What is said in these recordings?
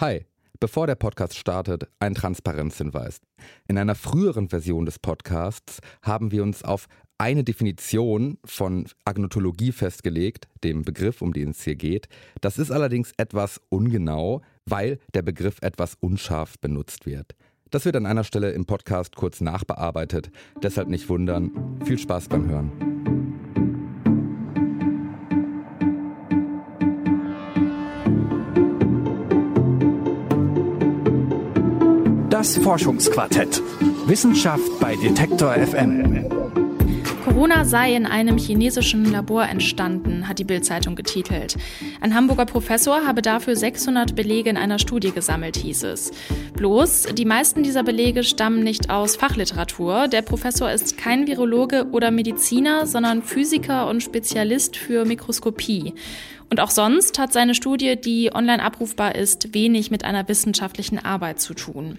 Hi, bevor der Podcast startet, ein Transparenzhinweis. In einer früheren Version des Podcasts haben wir uns auf eine Definition von Agnotologie festgelegt, dem Begriff, um den es hier geht. Das ist allerdings etwas ungenau, weil der Begriff etwas unscharf benutzt wird. Das wird an einer Stelle im Podcast kurz nachbearbeitet, deshalb nicht wundern. Viel Spaß beim Hören. Das Forschungsquartett. Wissenschaft bei Detektor FM. Corona sei in einem chinesischen Labor entstanden, hat die Bild-Zeitung getitelt. Ein Hamburger Professor habe dafür 600 Belege in einer Studie gesammelt, hieß es. Bloß, die meisten dieser Belege stammen nicht aus Fachliteratur. Der Professor ist kein Virologe oder Mediziner, sondern Physiker und Spezialist für Mikroskopie. Und auch sonst hat seine Studie, die online abrufbar ist, wenig mit einer wissenschaftlichen Arbeit zu tun.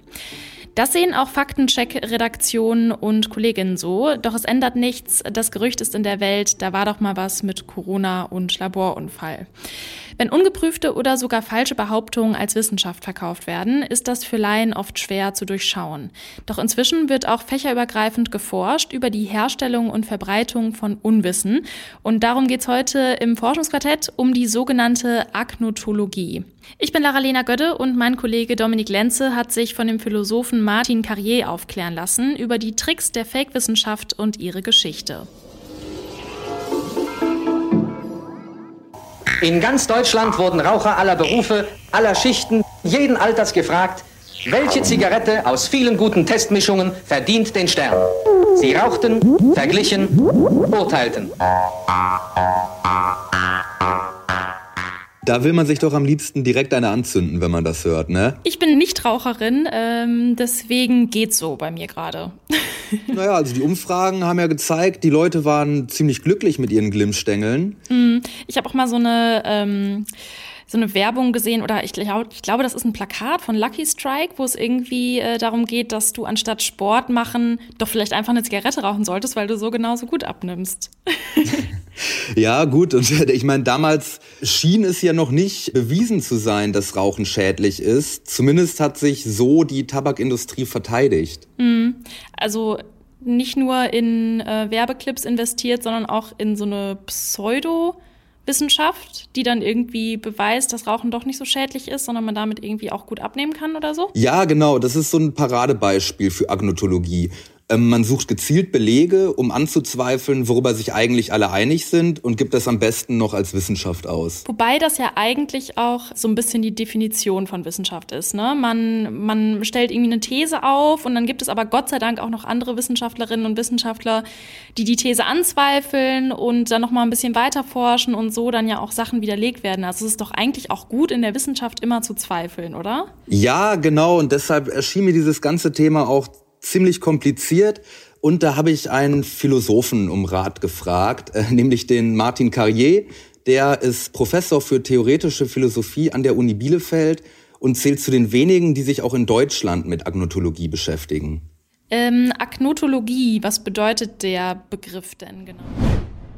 Das sehen auch Faktencheck-Redaktionen und Kolleginnen so. Doch es ändert nichts. Das Gerücht ist in der Welt, da war doch mal was mit Corona und Laborunfall. Wenn ungeprüfte oder sogar falsche Behauptungen als Wissenschaft verkauft werden, ist das für Laien oft schwer zu durchschauen. Doch inzwischen wird auch fächerübergreifend geforscht über die Herstellung und Verbreitung von Unwissen. Und darum geht es heute im Forschungsquartett um die sogenannte Agnotologie. Ich bin Lara-Lena Gödde und mein Kollege Dominik Lenze hat sich von dem Philosophen Martin Carrier aufklären lassen über die Tricks der Fake-Wissenschaft und ihre Geschichte. In ganz Deutschland wurden Raucher aller Berufe, aller Schichten, jeden Alters gefragt, welche Zigarette aus vielen guten Testmischungen verdient den Stern? Sie rauchten, verglichen, urteilten. Da will man sich doch am liebsten direkt eine anzünden, wenn man das hört, ne? Ich bin Nichtraucherin, ähm, deswegen geht's so bei mir gerade. naja, also die Umfragen haben ja gezeigt, die Leute waren ziemlich glücklich mit ihren Glimmstängeln. Mm, ich habe auch mal so eine ähm, so eine Werbung gesehen oder ich, glaub, ich glaube, das ist ein Plakat von Lucky Strike, wo es irgendwie äh, darum geht, dass du anstatt Sport machen doch vielleicht einfach eine Zigarette rauchen solltest, weil du so genauso gut abnimmst. ja, gut. Und ich meine, damals schien es ja noch nicht bewiesen zu sein, dass Rauchen schädlich ist. Zumindest hat sich so die Tabakindustrie verteidigt. Mhm. Also nicht nur in äh, Werbeclips investiert, sondern auch in so eine Pseudo- Wissenschaft, die dann irgendwie beweist, dass Rauchen doch nicht so schädlich ist, sondern man damit irgendwie auch gut abnehmen kann oder so? Ja, genau. Das ist so ein Paradebeispiel für Agnotologie. Ähm, man sucht gezielt Belege, um anzuzweifeln, worüber sich eigentlich alle einig sind und gibt das am besten noch als Wissenschaft aus. Wobei das ja eigentlich auch so ein bisschen die Definition von Wissenschaft ist. Ne? Man, man stellt irgendwie eine These auf und dann gibt es aber Gott sei Dank auch noch andere Wissenschaftlerinnen und Wissenschaftler, die die These anzweifeln und dann noch mal ein bisschen weiter forschen und so dann ja auch Sachen widerlegt werden. Also es ist doch eigentlich auch gut in der Wissenschaft immer zu zweifeln, oder? Ja, genau. Und deshalb erschien mir dieses ganze Thema auch ziemlich kompliziert. Und da habe ich einen Philosophen um Rat gefragt, äh, nämlich den Martin Carrier. Der ist Professor für theoretische Philosophie an der Uni Bielefeld und zählt zu den wenigen, die sich auch in Deutschland mit Agnotologie beschäftigen. Ähm, Agnotologie, was bedeutet der Begriff denn genau?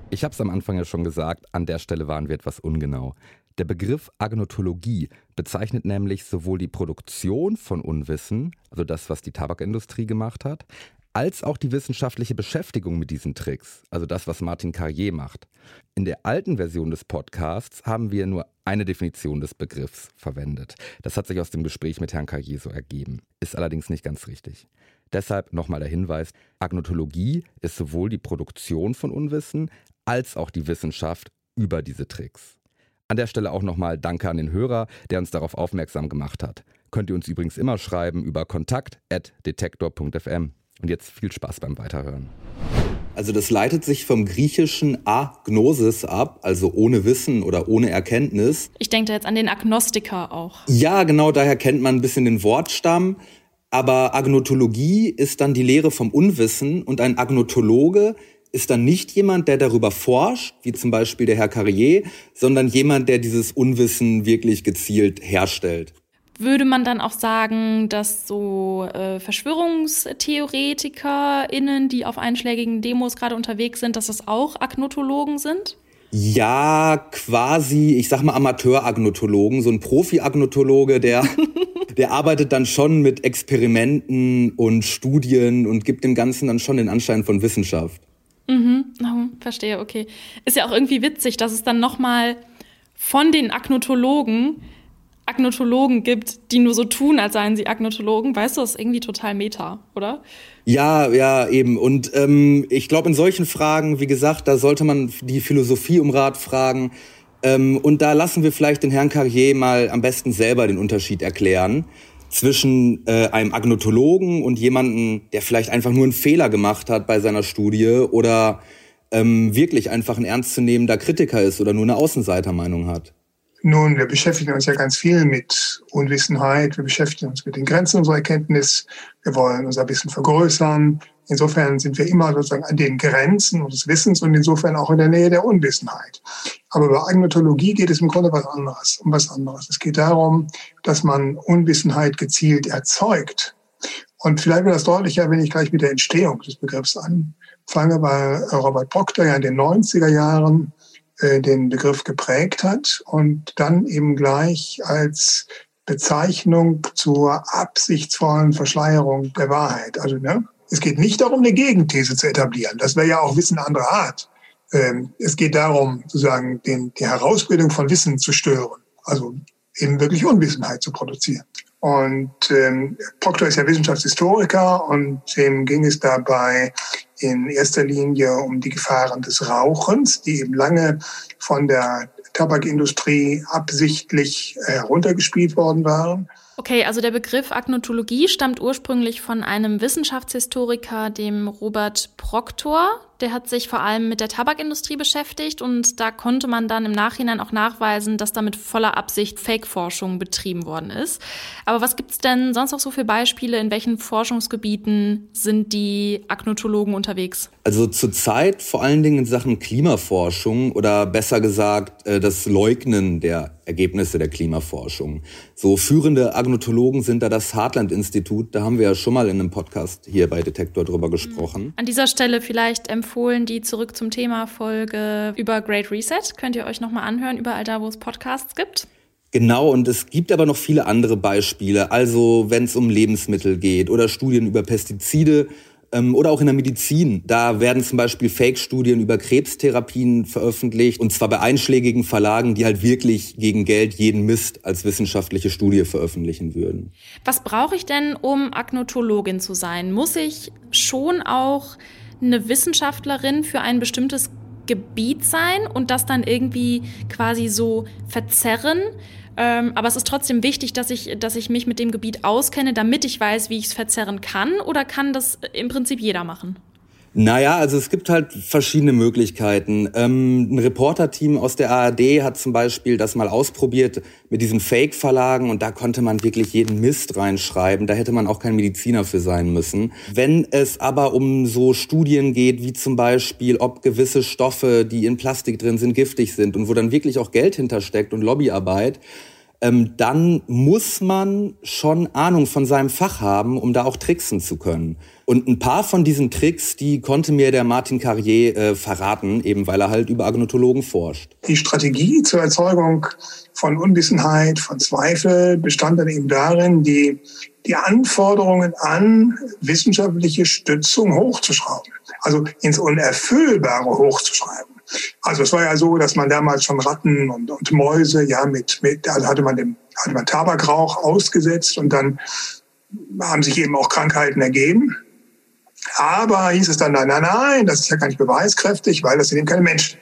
Ich habe es am Anfang ja schon gesagt, an der Stelle waren wir etwas ungenau. Der Begriff Agnotologie bezeichnet nämlich sowohl die Produktion von Unwissen, also das, was die Tabakindustrie gemacht hat, als auch die wissenschaftliche Beschäftigung mit diesen Tricks, also das, was Martin Carrier macht. In der alten Version des Podcasts haben wir nur eine Definition des Begriffs verwendet. Das hat sich aus dem Gespräch mit Herrn Carrier so ergeben, ist allerdings nicht ganz richtig. Deshalb nochmal der Hinweis, Agnotologie ist sowohl die Produktion von Unwissen als auch die Wissenschaft über diese Tricks. An der Stelle auch nochmal Danke an den Hörer, der uns darauf aufmerksam gemacht hat. Könnt ihr uns übrigens immer schreiben über kontakt.detektor.fm. Und jetzt viel Spaß beim Weiterhören. Also das leitet sich vom griechischen Agnosis ab, also ohne Wissen oder ohne Erkenntnis. Ich denke da jetzt an den Agnostiker auch. Ja, genau, daher kennt man ein bisschen den Wortstamm. Aber Agnotologie ist dann die Lehre vom Unwissen und ein Agnotologe ist dann nicht jemand, der darüber forscht, wie zum Beispiel der Herr Carrier, sondern jemand, der dieses Unwissen wirklich gezielt herstellt. Würde man dann auch sagen, dass so äh, VerschwörungstheoretikerInnen, die auf einschlägigen Demos gerade unterwegs sind, dass das auch Agnotologen sind? Ja, quasi, ich sag mal Amateur-Agnotologen, so ein Profi-Agnotologe, der, der arbeitet dann schon mit Experimenten und Studien und gibt dem Ganzen dann schon den Anschein von Wissenschaft. Mhm, oh, verstehe, okay. Ist ja auch irgendwie witzig, dass es dann nochmal von den Agnotologen Agnotologen gibt, die nur so tun, als seien sie Agnotologen. Weißt du, das ist irgendwie total meta, oder? Ja, ja, eben. Und ähm, ich glaube, in solchen Fragen, wie gesagt, da sollte man die Philosophie um Rat fragen. Ähm, und da lassen wir vielleicht den Herrn Carrier mal am besten selber den Unterschied erklären zwischen äh, einem Agnotologen und jemanden, der vielleicht einfach nur einen Fehler gemacht hat bei seiner Studie oder ähm, wirklich einfach ein ernstzunehmender Kritiker ist oder nur eine Außenseitermeinung hat. Nun, wir beschäftigen uns ja ganz viel mit Unwissenheit, wir beschäftigen uns mit den Grenzen unserer Erkenntnis, wir wollen unser Wissen vergrößern. Insofern sind wir immer sozusagen an den Grenzen unseres Wissens und insofern auch in der Nähe der Unwissenheit. Aber bei Agnotologie geht es im Grunde was anderes, um was anderes. Es geht darum, dass man Unwissenheit gezielt erzeugt. Und vielleicht wird das deutlicher, wenn ich gleich mit der Entstehung des Begriffs anfange, weil Robert Proctor ja in den 90er Jahren äh, den Begriff geprägt hat und dann eben gleich als Bezeichnung zur absichtsvollen Verschleierung der Wahrheit. Also ne, es geht nicht darum, eine Gegenthese zu etablieren. Das wäre ja auch Wissen anderer Art. Ähm, es geht darum, sozusagen den, die Herausbildung von Wissen zu stören. Also eben wirklich Unwissenheit zu produzieren. Und ähm, Proctor ist ja Wissenschaftshistoriker und dem ging es dabei in erster Linie um die Gefahren des Rauchens, die eben lange von der Tabakindustrie absichtlich heruntergespielt worden waren. Okay, also der Begriff Agnotologie stammt ursprünglich von einem Wissenschaftshistoriker, dem Robert Proctor. Der hat sich vor allem mit der Tabakindustrie beschäftigt und da konnte man dann im Nachhinein auch nachweisen, dass da mit voller Absicht Fake-Forschung betrieben worden ist. Aber was gibt's denn sonst noch so für Beispiele? In welchen Forschungsgebieten sind die Agnotologen unterwegs? Also zurzeit vor allen Dingen in Sachen Klimaforschung oder besser gesagt äh, das Leugnen der Ergebnisse der Klimaforschung. So führende Agnotologen sind da das Hartland-Institut. Da haben wir ja schon mal in einem Podcast hier bei Detektor drüber gesprochen. An dieser Stelle vielleicht empfohlen die Zurück zum Thema Folge über Great Reset. Könnt ihr euch nochmal anhören, überall da, wo es Podcasts gibt. Genau, und es gibt aber noch viele andere Beispiele. Also wenn es um Lebensmittel geht oder Studien über Pestizide ähm, oder auch in der Medizin. Da werden zum Beispiel Fake-Studien über Krebstherapien veröffentlicht und zwar bei einschlägigen Verlagen, die halt wirklich gegen Geld jeden Mist als wissenschaftliche Studie veröffentlichen würden. Was brauche ich denn, um Agnotologin zu sein? Muss ich schon auch eine Wissenschaftlerin für ein bestimmtes Gebiet sein und das dann irgendwie quasi so verzerren? Ähm, aber es ist trotzdem wichtig, dass ich, dass ich mich mit dem Gebiet auskenne, damit ich weiß, wie ich es verzerren kann. Oder kann das im Prinzip jeder machen? Naja, also es gibt halt verschiedene Möglichkeiten. Ähm, ein Reporterteam aus der ARD hat zum Beispiel das mal ausprobiert mit diesen Fake-Verlagen und da konnte man wirklich jeden Mist reinschreiben. Da hätte man auch kein Mediziner für sein müssen. Wenn es aber um so Studien geht, wie zum Beispiel, ob gewisse Stoffe, die in Plastik drin sind, giftig sind und wo dann wirklich auch Geld hintersteckt und Lobbyarbeit, ähm, dann muss man schon Ahnung von seinem Fach haben, um da auch tricksen zu können. Und ein paar von diesen Tricks, die konnte mir der Martin Carrier äh, verraten, eben weil er halt über Agnotologen forscht. Die Strategie zur Erzeugung von Unwissenheit, von Zweifel bestand dann eben darin, die, die Anforderungen an wissenschaftliche Stützung hochzuschrauben. Also ins Unerfüllbare hochzuschreiben. Also es war ja so, dass man damals schon Ratten und, und Mäuse, ja, mit, mit, also hatte man dem, hatte man Tabakrauch ausgesetzt und dann haben sich eben auch Krankheiten ergeben. Aber hieß es dann, nein, nein, nein, das ist ja gar nicht beweiskräftig, weil das sind eben keine Menschen.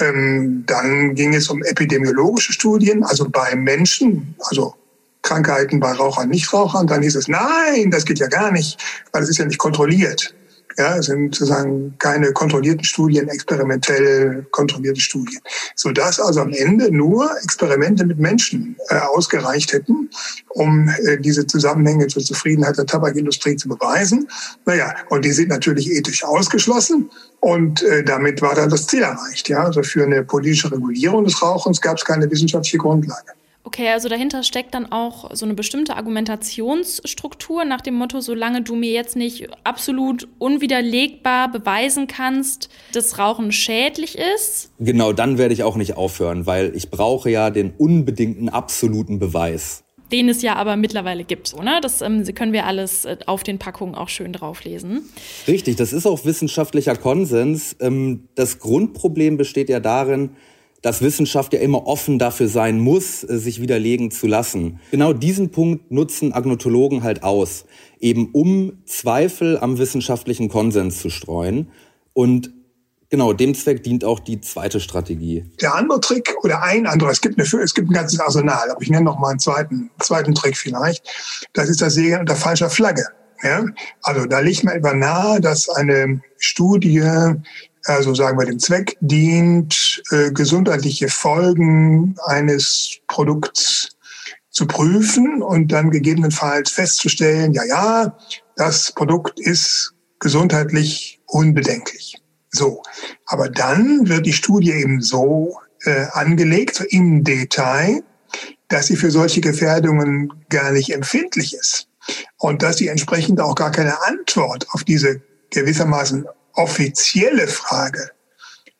Ähm, dann ging es um epidemiologische Studien, also bei Menschen, also Krankheiten bei Rauchern, Nichtrauchern. Dann hieß es, nein, das geht ja gar nicht, weil es ist ja nicht kontrolliert. Ja, es sind sozusagen keine kontrollierten Studien, experimentell kontrollierte Studien. Sodass also am Ende nur Experimente mit Menschen äh, ausgereicht hätten, um äh, diese Zusammenhänge zur Zufriedenheit der Tabakindustrie zu beweisen. Naja, und die sind natürlich ethisch ausgeschlossen. Und äh, damit war dann das Ziel erreicht. Ja? Also für eine politische Regulierung des Rauchens gab es keine wissenschaftliche Grundlage. Okay, also dahinter steckt dann auch so eine bestimmte Argumentationsstruktur nach dem Motto, solange du mir jetzt nicht absolut unwiderlegbar beweisen kannst, dass Rauchen schädlich ist. Genau, dann werde ich auch nicht aufhören, weil ich brauche ja den unbedingten absoluten Beweis. Den es ja aber mittlerweile gibt, so, ne? Das ähm, können wir alles äh, auf den Packungen auch schön drauflesen. Richtig, das ist auch wissenschaftlicher Konsens. Ähm, das Grundproblem besteht ja darin, dass Wissenschaft ja immer offen dafür sein muss, äh, sich widerlegen zu lassen. Genau diesen Punkt nutzen Agnotologen halt aus, eben um Zweifel am wissenschaftlichen Konsens zu streuen. Und genau dem Zweck dient auch die zweite Strategie. Der andere Trick oder ein anderer, es gibt, eine, es gibt ein ganzes Arsenal, aber ich nenne noch mal einen zweiten, zweiten Trick vielleicht. Das ist das Segeln unter falscher Flagge. Ja? Also da liegt mir etwa nahe, dass eine Studie also sagen wir dem Zweck dient, äh, gesundheitliche Folgen eines Produkts zu prüfen und dann gegebenenfalls festzustellen, ja, ja, das Produkt ist gesundheitlich unbedenklich. So. Aber dann wird die Studie eben so äh, angelegt, im Detail, dass sie für solche Gefährdungen gar nicht empfindlich ist. Und dass sie entsprechend auch gar keine Antwort auf diese gewissermaßen offizielle Frage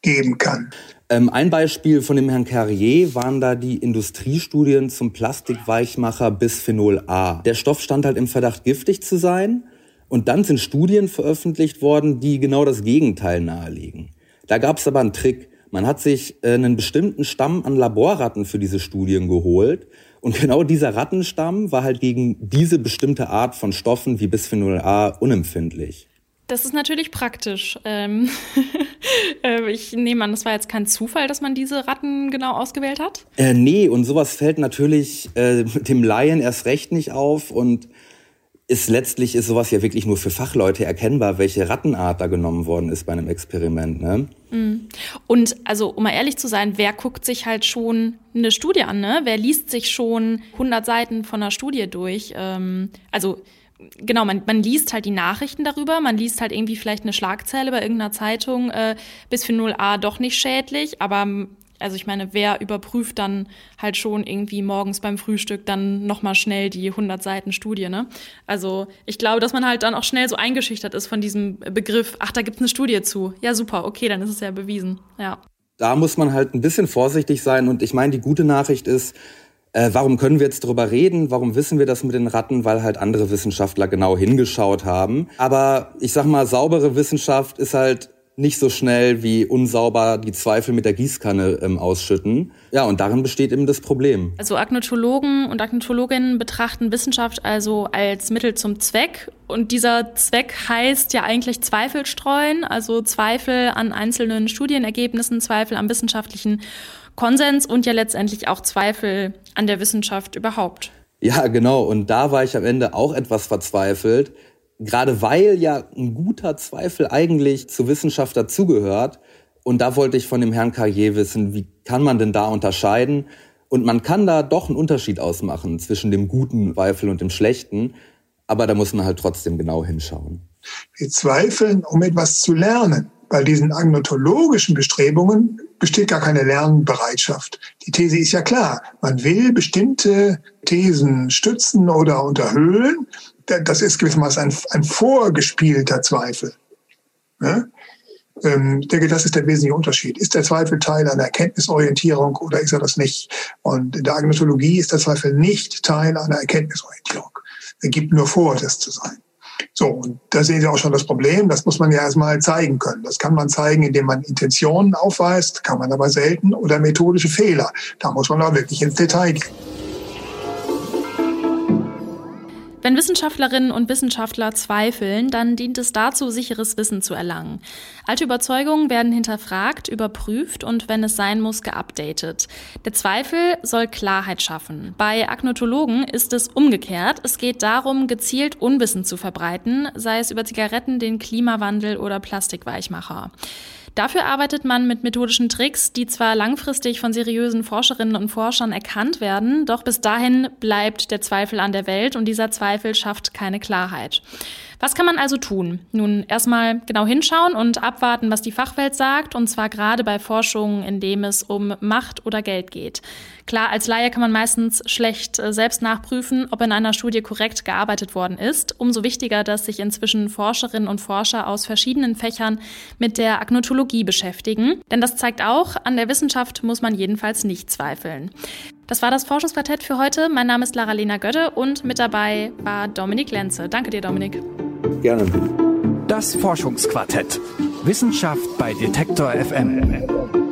geben kann. Ähm, ein Beispiel von dem Herrn Carrier waren da die Industriestudien zum Plastikweichmacher Bisphenol A. Der Stoff stand halt im Verdacht, giftig zu sein. Und dann sind Studien veröffentlicht worden, die genau das Gegenteil nahelegen. Da gab es aber einen Trick. Man hat sich äh, einen bestimmten Stamm an Laborratten für diese Studien geholt. Und genau dieser Rattenstamm war halt gegen diese bestimmte Art von Stoffen wie Bisphenol A unempfindlich. Das ist natürlich praktisch. Ähm äh, ich nehme an, das war jetzt kein Zufall, dass man diese Ratten genau ausgewählt hat? Äh, nee, und sowas fällt natürlich äh, dem Laien erst recht nicht auf und ist letztlich ist sowas ja wirklich nur für Fachleute erkennbar, welche Rattenart da genommen worden ist bei einem Experiment. Ne? Mhm. Und also, um mal ehrlich zu sein, wer guckt sich halt schon eine Studie an? Ne? Wer liest sich schon 100 Seiten von einer Studie durch? Ähm, also genau, man, man liest halt die Nachrichten darüber, man liest halt irgendwie vielleicht eine Schlagzeile bei irgendeiner Zeitung, äh, bis für 0a doch nicht schädlich, aber also ich meine, wer überprüft dann halt schon irgendwie morgens beim Frühstück dann nochmal schnell die 100 Seiten Studie, ne? Also ich glaube, dass man halt dann auch schnell so eingeschüchtert ist von diesem Begriff, ach, da gibt's eine Studie zu. Ja, super, okay, dann ist es ja bewiesen, ja. Da muss man halt ein bisschen vorsichtig sein und ich meine, die gute Nachricht ist, äh, warum können wir jetzt darüber reden? Warum wissen wir das mit den Ratten? Weil halt andere Wissenschaftler genau hingeschaut haben. Aber ich sag mal, saubere Wissenschaft ist halt nicht so schnell wie unsauber die Zweifel mit der Gießkanne ähm, ausschütten. Ja, und darin besteht eben das Problem. Also Agnotologen und Agnotologinnen betrachten Wissenschaft also als Mittel zum Zweck. Und dieser Zweck heißt ja eigentlich Zweifel streuen, also Zweifel an einzelnen Studienergebnissen, Zweifel am wissenschaftlichen Konsens und ja letztendlich auch Zweifel an der Wissenschaft überhaupt. Ja, genau. Und da war ich am Ende auch etwas verzweifelt. Gerade weil ja ein guter Zweifel eigentlich zu Wissenschaft dazugehört. Und da wollte ich von dem Herrn Carrier wissen, wie kann man denn da unterscheiden? Und man kann da doch einen Unterschied ausmachen zwischen dem guten Zweifel und dem schlechten. Aber da muss man halt trotzdem genau hinschauen. Wir zweifeln, um etwas zu lernen. Bei diesen agnotologischen Bestrebungen besteht gar keine Lernbereitschaft. Die These ist ja klar. Man will bestimmte Thesen stützen oder unterhöhlen. Das ist gewissermaßen ein, ein vorgespielter Zweifel. Ähm, ich denke, das ist der wesentliche Unterschied. Ist der Zweifel Teil einer Erkenntnisorientierung oder ist er das nicht? Und in der Agnotologie ist der Zweifel nicht Teil einer Erkenntnisorientierung. Er gibt nur vor, das zu sein. So, und da sehen Sie auch schon das Problem. Das muss man ja erstmal zeigen können. Das kann man zeigen, indem man Intentionen aufweist, kann man aber selten, oder methodische Fehler. Da muss man auch wirklich ins Detail gehen. Wenn Wissenschaftlerinnen und Wissenschaftler zweifeln, dann dient es dazu, sicheres Wissen zu erlangen. Alte Überzeugungen werden hinterfragt, überprüft und wenn es sein muss, geupdatet. Der Zweifel soll Klarheit schaffen. Bei Agnotologen ist es umgekehrt. Es geht darum, gezielt Unwissen zu verbreiten, sei es über Zigaretten, den Klimawandel oder Plastikweichmacher. Dafür arbeitet man mit methodischen Tricks, die zwar langfristig von seriösen Forscherinnen und Forschern erkannt werden, doch bis dahin bleibt der Zweifel an der Welt und dieser Zweifel schafft keine Klarheit. Was kann man also tun? Nun, erstmal genau hinschauen und abwarten, was die Fachwelt sagt, und zwar gerade bei Forschungen, in dem es um Macht oder Geld geht. Klar, als Laie kann man meistens schlecht äh, selbst nachprüfen, ob in einer Studie korrekt gearbeitet worden ist. Umso wichtiger, dass sich inzwischen Forscherinnen und Forscher aus verschiedenen Fächern mit der Agnotologie beschäftigen. Denn das zeigt auch, an der Wissenschaft muss man jedenfalls nicht zweifeln. Das war das Forschungsquartett für heute. Mein Name ist Lara-Lena Götte und mit dabei war Dominik Lenze. Danke dir, Dominik. Gerne. Das Forschungsquartett. Wissenschaft bei Detektor FM.